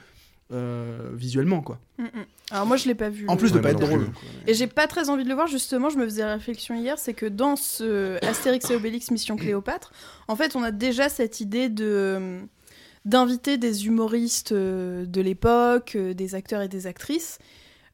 euh, visuellement, quoi. Mm, mm. Alors moi je l'ai pas vu. En plus de Ouais, pas être drôle. Et j'ai pas très envie de le voir, justement, je me faisais réflexion hier, c'est que dans ce Astérix et Obélix Mission Cléopâtre, en fait, on a déjà cette idée de d'inviter des humoristes euh, de l'époque, euh, des acteurs et des actrices.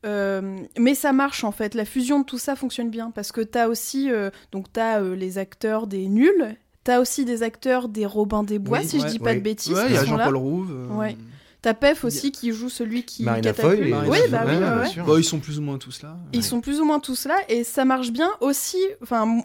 Euh, mais ça marche en fait, la fusion de tout ça fonctionne bien parce que t'as aussi euh, donc t'as euh, les acteurs des nuls, t'as aussi des acteurs des Robins des Bois Oui, si je ouais, dis pas de bêtises. Il y a sont là. Jean-Paul Rouve. euh, Ouais. T'as Pef aussi qui joue celui qui Marina. Foy, Marina Oui, bah oui, ouais, ouais, bien ouais. sûr. Bon, ils sont plus ou moins tous là. Ils sont plus ou moins tous là et ça marche bien aussi. Enfin,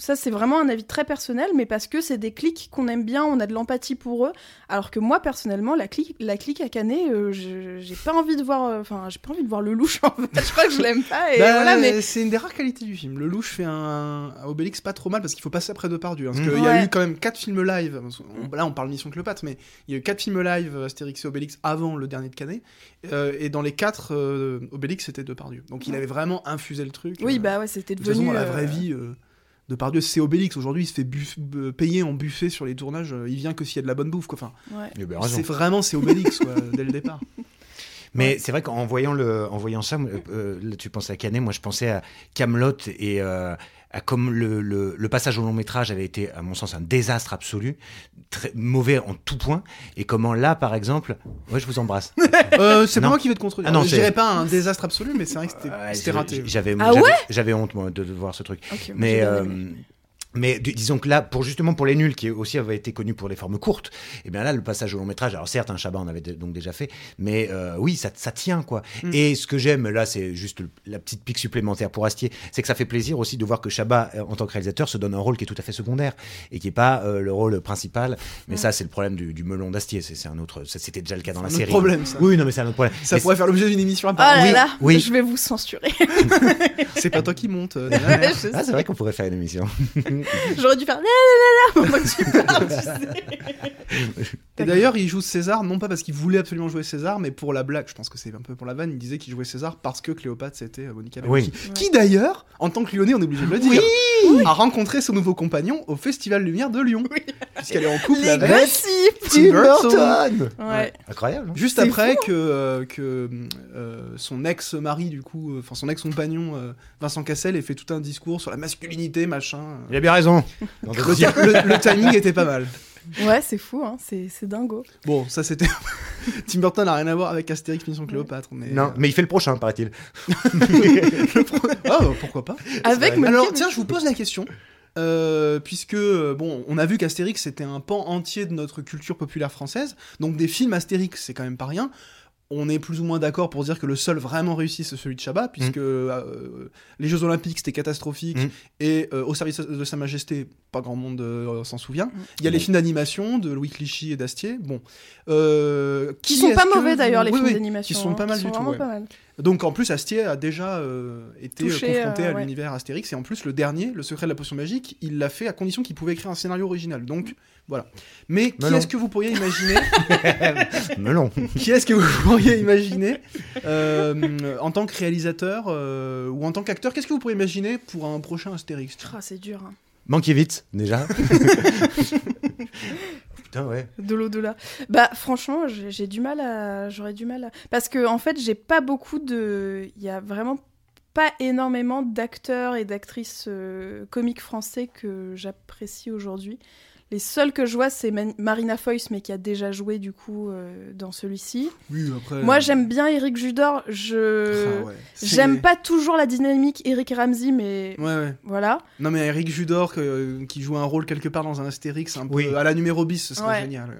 ça c'est vraiment un avis très personnel, mais parce que c'est des clics qu'on aime bien, on a de l'empathie pour eux. Alors que moi personnellement, la clique, la clique à Canet, euh, je- j'ai pas envie de voir. euh, Enfin, j'ai pas envie de voir le louche. En fait. Je crois que je l'aime pas. Et Bah, voilà, mais C'est une des rares qualités du film. Le louche fait un, un Obélix pas trop mal parce qu'il faut passer après Depardieu. Hein, parce Mhm. qu'il y a eu quand même quatre films live. On- Là, on parle Mission Cléopâtre, mais il y a eu quatre films live Astérix et Obélix avant le dernier de Canet. Euh, et dans les quatre, euh, Obélix c'était Depardieu. Donc il avait vraiment infusé le truc. oui, euh, bah ouais, c'était de toute façon, devenu. dans la vraie euh, vie, euh, Depardieu c'est Obélix. Aujourd'hui, il se fait buff- euh, payer en buffet sur les tournages. euh, Il vient que s'il y a de la bonne bouffe. Quoi. Enfin, ouais. Bien raison. c'est vraiment c'est Obélix quoi, dès le départ. Mais c'est vrai qu'en voyant le, en voyant ça, euh, là, tu pensais à Canet, moi je pensais à Camelot et euh, comme le, le, le passage au long métrage avait été, à mon sens, un désastre absolu, très mauvais en tout point, et comment là, par exemple, ouais, je vous embrasse. Euh, c'est pas moi qui vais te contredire. Ah non, je dirais pas un désastre absolu, mais c'est vrai que c'était Ouais, raté. J'avais, Ah j'avais- ouais? j'avais honte moi de, de voir ce truc. Ok, moi, Mais mais dis- disons que là, pour justement pour les nuls, qui aussi avaient été connus pour les formes courtes, et bien là, le passage au long métrage, alors certes, un Chabat on avait donc déjà fait, mais euh, oui, ça, ça tient quoi. Mm. Et ce que j'aime, là, c'est juste la petite pique supplémentaire pour Astier, c'est que ça fait plaisir aussi de voir que Chabat, euh, en tant que réalisateur, se donne un rôle qui est tout à fait secondaire et qui est pas euh, le rôle principal. Mais Mm. ça, c'est le problème du, du melon d'Astier. C'est c'est un autre, ça, c'était déjà le cas dans la un autre série. problème, ça. Oui, non, mais c'est un autre problème. Ça Mais pourrait faire l'objet d'une émission à Oh part. là oui, là, oui. je vais vous censurer. C'est pas toi qui monte. euh, Ah, c'est vrai qu'on pourrait faire une émission. J'aurais dû faire la la la la pendant que tu parles, tu sais. Et d'ailleurs, il joue César, non pas parce qu'il voulait absolument jouer César, mais pour la blague. Je pense que c'est un peu pour la vanne. Il disait qu'il jouait César parce que Cléopâtre c'était euh, Monica Bellucci. Oui. Qui d'ailleurs, en tant que lyonnais, on est obligé de le dire, a rencontré son nouveau compagnon au Festival Lumière de Lyon. Puisqu'elle est en couple Les avec. Tim Burton. Ouais. Incroyable. hein Juste après que, euh, que euh, son ex-mari, du coup, euh, enfin son ex-compagnon, euh, Vincent Cassel, ait fait tout un discours sur la masculinité, machin. Il a bien raison. Dans Le, timing était pas mal. Ouais, c'est fou, hein. c'est c'est dingo. Bon, ça c'était. Tim Burton n'a rien à voir avec Astérix Mission Cléopâtre. Mais... Non, mais il fait le prochain, paraît-il. Bah, pourquoi pas Avec Alors, tiens, je vous pose la question. Euh, puisque, euh, bon, on a vu qu'Astérix c'était un pan entier de notre culture populaire française, donc des films Astérix c'est quand même pas rien. On est plus ou moins d'accord pour dire que le seul vraiment réussi c'est celui de Chabat, puisque euh, les Jeux Olympiques c'était catastrophique Mm. et euh, au service de Sa Majesté, pas grand monde euh, s'en souvient. Mm. Il y a les films d'animation de Louis Clichy et d'Astier. Bon, euh, Qui qui sont pas que mauvais d'ailleurs, les Oui, films oui, d'animation. Qui sont pas hein, mal qui du sont tout. ouais. pas mal. Donc en plus, Astier a déjà euh, été Touché, euh, confronté euh, à ouais. l'univers Astérix et en plus le dernier, Le secret de la potion magique, il l'a fait à condition qu'il pouvait écrire un scénario original. Donc voilà. Mais qui Melon. est-ce que vous pourriez imaginer Melon. Qui est-ce que vous pourriez imaginer euh, en tant que réalisateur euh, ou en tant qu'acteur Qu'est-ce que vous pourriez imaginer pour un prochain Astérix? Ah, c'est dur. hein. Mankiewicz, déjà. De l'au-delà. Bah, franchement, j'ai j'ai du mal à. J'aurais du mal à. Parce que, en fait, j'ai pas beaucoup de. Il y a vraiment pas énormément d'acteurs et d'actrices euh, comiques français que j'apprécie aujourd'hui. Les seuls que je vois, c'est Man- Marina Foïs, mais qui a déjà joué du coup euh, dans celui-ci. Oui, après. Moi, j'aime bien Eric Judor. Je Ah ouais, j'aime pas toujours la dynamique Eric Ramsey, mais Ouais, ouais. voilà. Non, mais Eric Judor qui joue un rôle quelque part dans un Astérix, un peu Oui. à la numéro bis, ce serait Ouais. génial.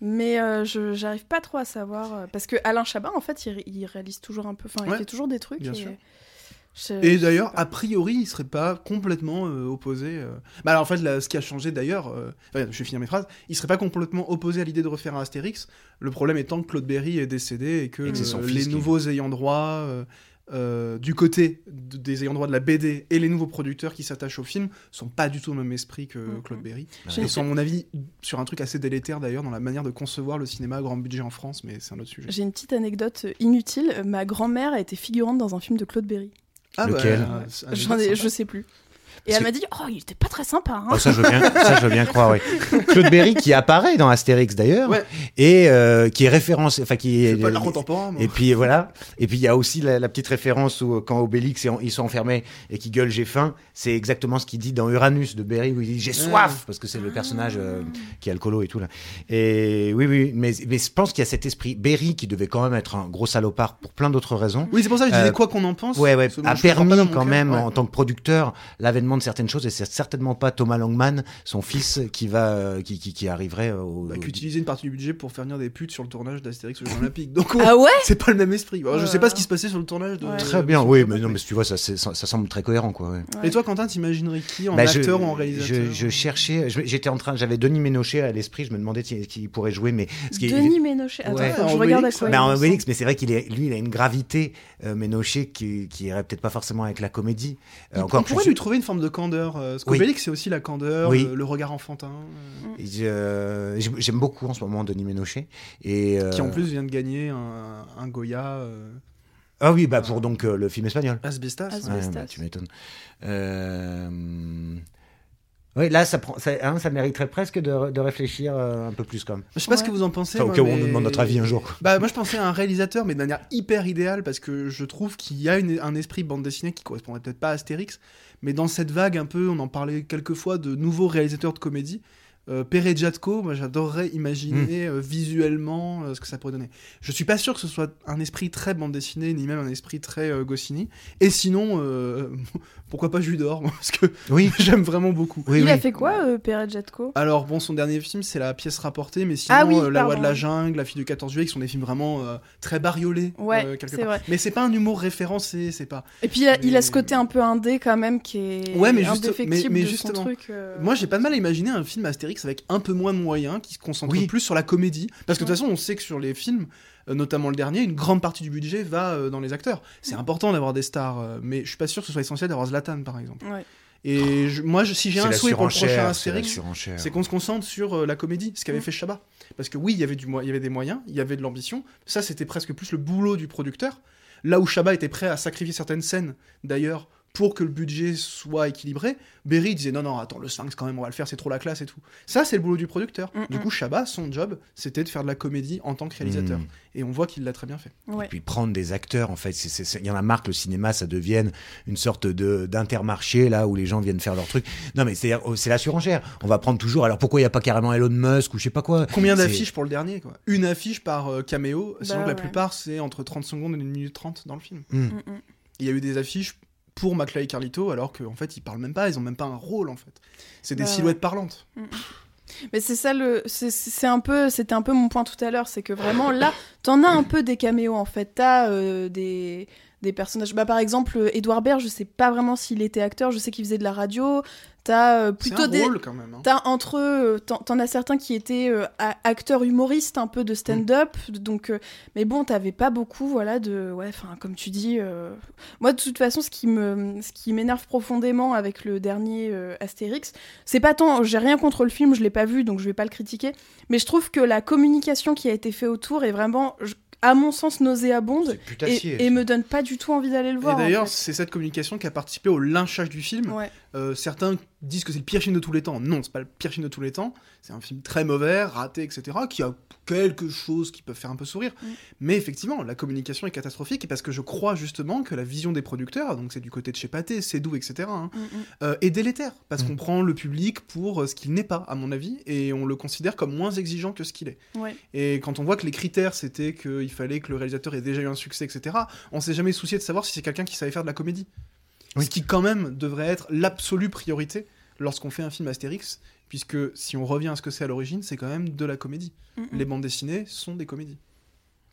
Mais euh, je j'arrive pas trop à savoir euh, parce que Alain Chabat, en fait, il, ré- il réalise toujours un peu. Enfin, Ouais, il fait toujours des trucs. bien et sûr. Je- Et d'ailleurs, a priori, il serait pas complètement euh, opposé. euh. Bah, alors, en fait, là, ce qui a changé d'ailleurs, euh, enfin, je vais finir mes phrases, il serait pas complètement opposé à l'idée de refaire un Astérix. Le problème étant que Claude Berry est décédé et que Et euh, les qui- nouveaux ayants droit. euh, euh, du côté de- des ayants droit de la BD et les nouveaux producteurs qui s'attachent au film sont pas du tout au même esprit que Mhm. Claude Berry. J'ai- Ils sont, à mon avis, sur un truc assez délétère d'ailleurs dans la manière de concevoir le cinéma à grand budget en France, mais c'est un autre sujet. J'ai une petite anecdote inutile. Ma grand-mère a été figurante dans un film de Claude Berry. Ah, Lequel bah, J'en ai, je sais plus. Et elle m'a dit Oh, il était pas très sympa. Hein. Oh, ça, je veux bien, ça, je veux bien croire, oui. Claude Berry qui apparaît dans Astérix d'ailleurs, Ouais. et euh, qui est référence, enfin qui Je est. pas de l'art contemporain, moi. Et puis voilà. Et puis il y a aussi la, la petite référence où quand Obélix est en- ils sont enfermés et qui gueule j'ai faim, c'est exactement ce qu'il dit dans Uranus de Berry où il dit j'ai soif parce que c'est le personnage euh, qui est alcoolo et tout là. Et oui oui, mais mais je pense qu'il y a cet esprit Berry qui devait quand même être un gros salopard pour plein d'autres raisons. Oui, c'est pour ça que je disais Euh, quoi qu'on en pense. Ouais, ouais, a le permis quand cœur. même Ouais. en tant que producteur l'avènement de certaines choses et c'est certainement pas Thomas Langman, son fils, qui va euh, qui, qui, qui arriverait au. Bah, qu'utiliser une partie du budget pour faire venir des putes sur le tournage d'Astérix aux Jeux Olympiques. Donc, Ah ouais c'est pas le même esprit. Alors, je sais pas ce qui se passait sur le tournage de. Ouais. Très bien, oui, mais non, mais tu vois, ça, ça, ça semble très cohérent, quoi. ouais. Ouais. Et toi, Quentin, t'imaginerais qui en Bah, je- acteur ou en réalisateur je, je cherchais, j'étais en train, j'avais Denis Ménochet à l'esprit, je me demandais qui, qui pourrait jouer, mais ce qui est- Denis Ménochet. Attends, Ouais. je regarde à quoi Bah, en. Obélix, mais c'est vrai qu'il est, lui, il a une gravité, euh, Ménochet, qui, qui irait peut-être pas forcément avec la comédie. Euh, On encore, pourrait lui trouver une forme de candeur. euh, Parce Oui. c'est aussi la candeur, Oui. le, le regard enfantin, euh, euh, j'aime beaucoup en ce moment Denis Ménochet. Et, euh, qui en plus vient de gagner un, un Goya euh, Ah oui, bah pour donc euh, le film espagnol. Asbestas. Asbestas. Ouais, bah, tu m'étonnes. Euh... Oui, là, ça, prend, ça, hein, ça mériterait presque de, de réfléchir euh, un peu plus, quand même. Je sais pas ce que vous en pensez. Enfin, au moi, cas où mais- on nous demande notre avis un jour. Bah moi je pensais à un réalisateur mais de manière hyper idéale parce que je trouve qu'il y a une- un esprit bande dessinée qui correspondrait peut-être pas à Astérix mais dans cette vague un peu on en parlait quelques fois de nouveaux réalisateurs de comédie euh, Pere Jatko, moi j'adorerais imaginer euh, visuellement euh, ce que ça pourrait donner. Je suis pas sûr que ce soit un esprit très bande dessinée ni même un esprit très euh, Goscinny. Et sinon, euh, pourquoi pas Judor Parce que Oui, j'aime vraiment beaucoup. oui, il oui. a fait quoi, euh, Pere Jatko Alors bon, son dernier film, c'est la pièce rapportée, mais sinon, Ah oui, euh, La loi de la jungle, La fille du 14 juillet, qui sont des films vraiment euh, très bariolés. Ouais, euh, quelque c'est part. vrai. Mais c'est pas un humour référencé, c'est pas. Et puis il a, il a Mais- ce côté un peu indé quand même qui est Ouais, mais juste- indéfectible mais- mais de son justement, truc. euh. Moi, j'ai pas de mal à imaginer un film Astérix avec un peu moins de moyens, qui se concentre Oui. plus sur la comédie. Parce que de toute façon, on sait que sur les films, euh, notamment le dernier, une grande partie du budget va euh, dans les acteurs. C'est important d'avoir des stars, euh, mais je suis pas sûr que ce soit essentiel d'avoir Zlatan, par exemple. Ouais. Et je- moi, je- si j'ai un souhait pour le prochain Astérix, c'est qu'on se concentre sur euh, la comédie, ce qu'avait fait Chabat. Parce que oui, il y avait du mo- il y avait des moyens, il y avait de l'ambition. Ça, c'était presque plus le boulot du producteur. Là où Chabat était prêt à sacrifier certaines scènes, d'ailleurs, pour que le budget soit équilibré, Berry disait non, non, attends, le Sphinx, quand même, on va le faire, c'est trop la classe et tout. Ça, c'est le boulot du producteur. Mm, Du mm. coup, Chabat, son job, c'était de faire de la comédie en tant que réalisateur. Mm. Et on voit qu'il l'a très bien fait. Ouais. Et puis prendre des acteurs, en fait, c'est- c'est- c'est- il y en a marre que le cinéma, ça devienne une sorte de d'intermarché là où les gens viennent faire leur truc. Non, mais c'est c'est la surenchère. On va prendre toujours. Alors pourquoi il n'y a pas carrément Elon Musk ou je sais pas quoi? Combien d'affiches pour le dernier quoi? Une affiche par euh, caméo, Bah que la plupart, c'est entre 30 secondes et 1 minute 30 dans le film. Hmm. Mm, mm. Il y a eu des affiches pour Maclay et Carlito, alors qu'en fait, ils parlent même pas, ils ont même pas un rôle, en fait. C'est des Bah ouais. silhouettes parlantes. Mais c'est ça le, c'est- c'est un peu, c'était un peu mon point tout à l'heure, c'est que vraiment là, t'en as un peu des caméos en fait. T'as euh, des des personnages. Bah par exemple, Edouard Baird, je sais pas vraiment s'il était acteur, je sais qu'il faisait de la radio. T'as euh, plutôt un des rôle, quand même. hein. T'as entre eux, t'en t'en as certains qui étaient euh, acteurs humoristes un peu de stand-up, donc euh, mais bon, t'avais pas beaucoup, voilà, de ouais, enfin comme tu dis, euh, moi de toute façon, ce qui me, ce qui m'énerve profondément avec le dernier euh, Astérix, c'est pas tant, j'ai rien contre le film, je l'ai pas vu, donc je vais pas le critiquer, mais je trouve que la communication qui a été faite autour est vraiment, je- à mon sens, nauséabonde et, et me donne pas du tout envie d'aller le Et voir. en d'ailleurs, fait. c'est cette communication qui a participé au lynchage du film. ouais. Euh, certains disent que c'est le pire film de tous les temps. Non, c'est pas le pire film de tous les temps. C'est un film très mauvais, raté, etc., qui a quelque chose qui peut faire un peu sourire. Mm. Mais effectivement, la communication est catastrophique et parce que je crois justement que la vision des producteurs, donc c'est du côté de chez Pathé, c'est doux, etc., hein, Mm, mm. euh, est délétère parce Mm. qu'on prend le public pour euh, ce qu'il n'est pas, à mon avis, et on le considère comme moins exigeant que ce qu'il est. Ouais. Et quand on voit que les critères c'était qu'il fallait que le réalisateur ait déjà eu un succès, etc., on s'est jamais soucié de savoir si c'est quelqu'un qui savait faire de la comédie. Oui. Ce qui, quand même, devrait être l'absolue priorité lorsqu'on fait un film Astérix, puisque si on revient à ce que c'est à l'origine, c'est quand même de la comédie. Mm. Les bandes dessinées sont des comédies.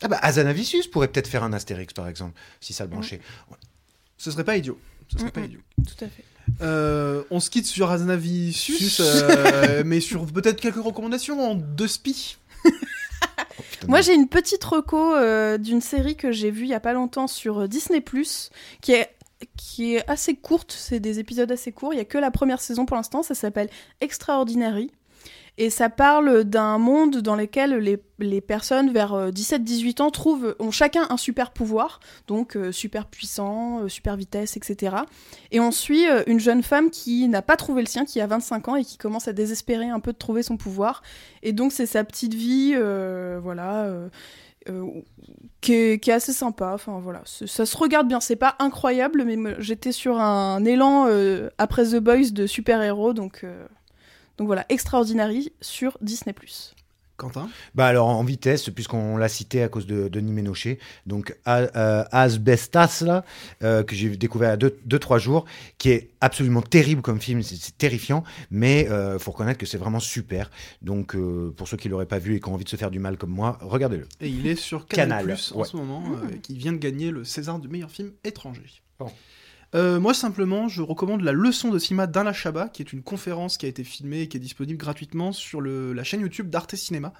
Ah bah, Azanavicius pourrait peut-être faire un Astérix, par exemple, si ça le branchait. Ce serait pas idiot. Ce serait Mm, pas idiot. Tout à fait. Euh, on se quitte sur Azanavicius, euh, mais sur peut-être quelques recommandations en deux spi. Putain, Moi, j'ai une petite reco euh, d'une série que j'ai vue il y a pas longtemps sur Disney+, qui est qui est assez courte, c'est des épisodes assez courts, il y a que la première saison pour l'instant, ça s'appelle Extraordinary. Et ça parle d'un monde dans lequel les, les personnes vers euh, 17-18 ans trouvent, ont chacun un super pouvoir, donc euh, super puissant, euh, super vitesse, etc. Et on suit euh, une jeune femme qui n'a pas trouvé le sien, qui a 25 ans et qui commence à désespérer un peu de trouver son pouvoir. Et donc c'est sa petite vie, euh, voilà, euh, qui, est, assez sympa. Enfin voilà, ça se regarde bien. C'est pas incroyable, mais j'étais sur un élan euh, après The Boys de super-héros, donc euh, donc voilà, Extraordinary sur Disney+. Quentin? Bah alors en vitesse, puisqu'on l'a cité à cause de Denis Ménochet, donc euh, Asbestas là, euh, que j'ai découvert il y a 2-3 jours, qui est absolument terrible comme film, c'est terrifiant, mais euh, faut reconnaître que c'est vraiment super. Donc euh, pour ceux qui l'auraient pas vu et qui ont envie de se faire du mal comme moi, regardez-le. Et il est sur Canal, Canal, en ouais. ce moment, Mmh. qui vient de gagner le César du meilleur film étranger. Bon. Euh, moi, simplement, je recommande la leçon de cinéma d'Alain Chabat, qui est une conférence qui a été filmée et qui est disponible gratuitement sur la chaîne YouTube d'Arte Cinéma.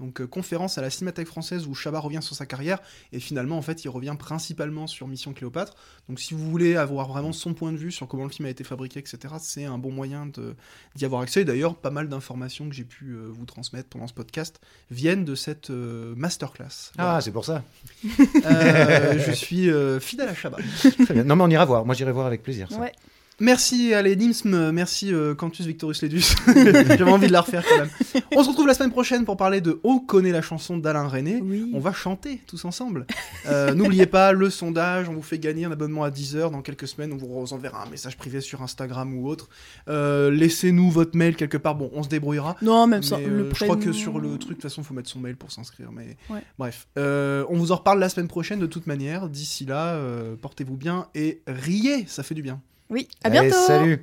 Donc, euh, conférence à la Cinémathèque française où Chabat revient sur sa carrière et finalement, en fait, il revient principalement sur Mission Cléopâtre. Donc, si vous voulez avoir vraiment son point de vue sur comment le film a été fabriqué, etc., c'est un bon moyen d'y avoir accès. D'ailleurs, pas mal d'informations que j'ai pu euh, vous transmettre pendant ce podcast viennent de cette euh, masterclass. Voilà. Ah, c'est pour ça. Euh, je suis euh, fidèle à Chabat. Très bien. Non mais on ira voir. Moi j'irai voir avec plaisir. ça. Ouais. Merci à Nimsm, merci euh, Cantus Victorus Ledus. J'avais envie de la refaire quand même. On se retrouve la semaine prochaine pour parler de On connaît la chanson d'Alain René. Oui. On va chanter tous ensemble. Euh, N'oubliez pas le sondage, on vous fait gagner un abonnement à 10 heures dans quelques semaines. On vous enverra un message privé sur Instagram ou autre. Euh, Laissez-nous votre mail quelque part. Bon, on se débrouillera. Non, même ça, le je crois que sur le truc, de toute façon, faut mettre son mail pour s'inscrire. Mais Ouais. bref, on vous en reparle la semaine prochaine de toute manière. D'ici là, portez-vous bien et riez, ça fait du bien. Oui, à Allez, bientôt salut.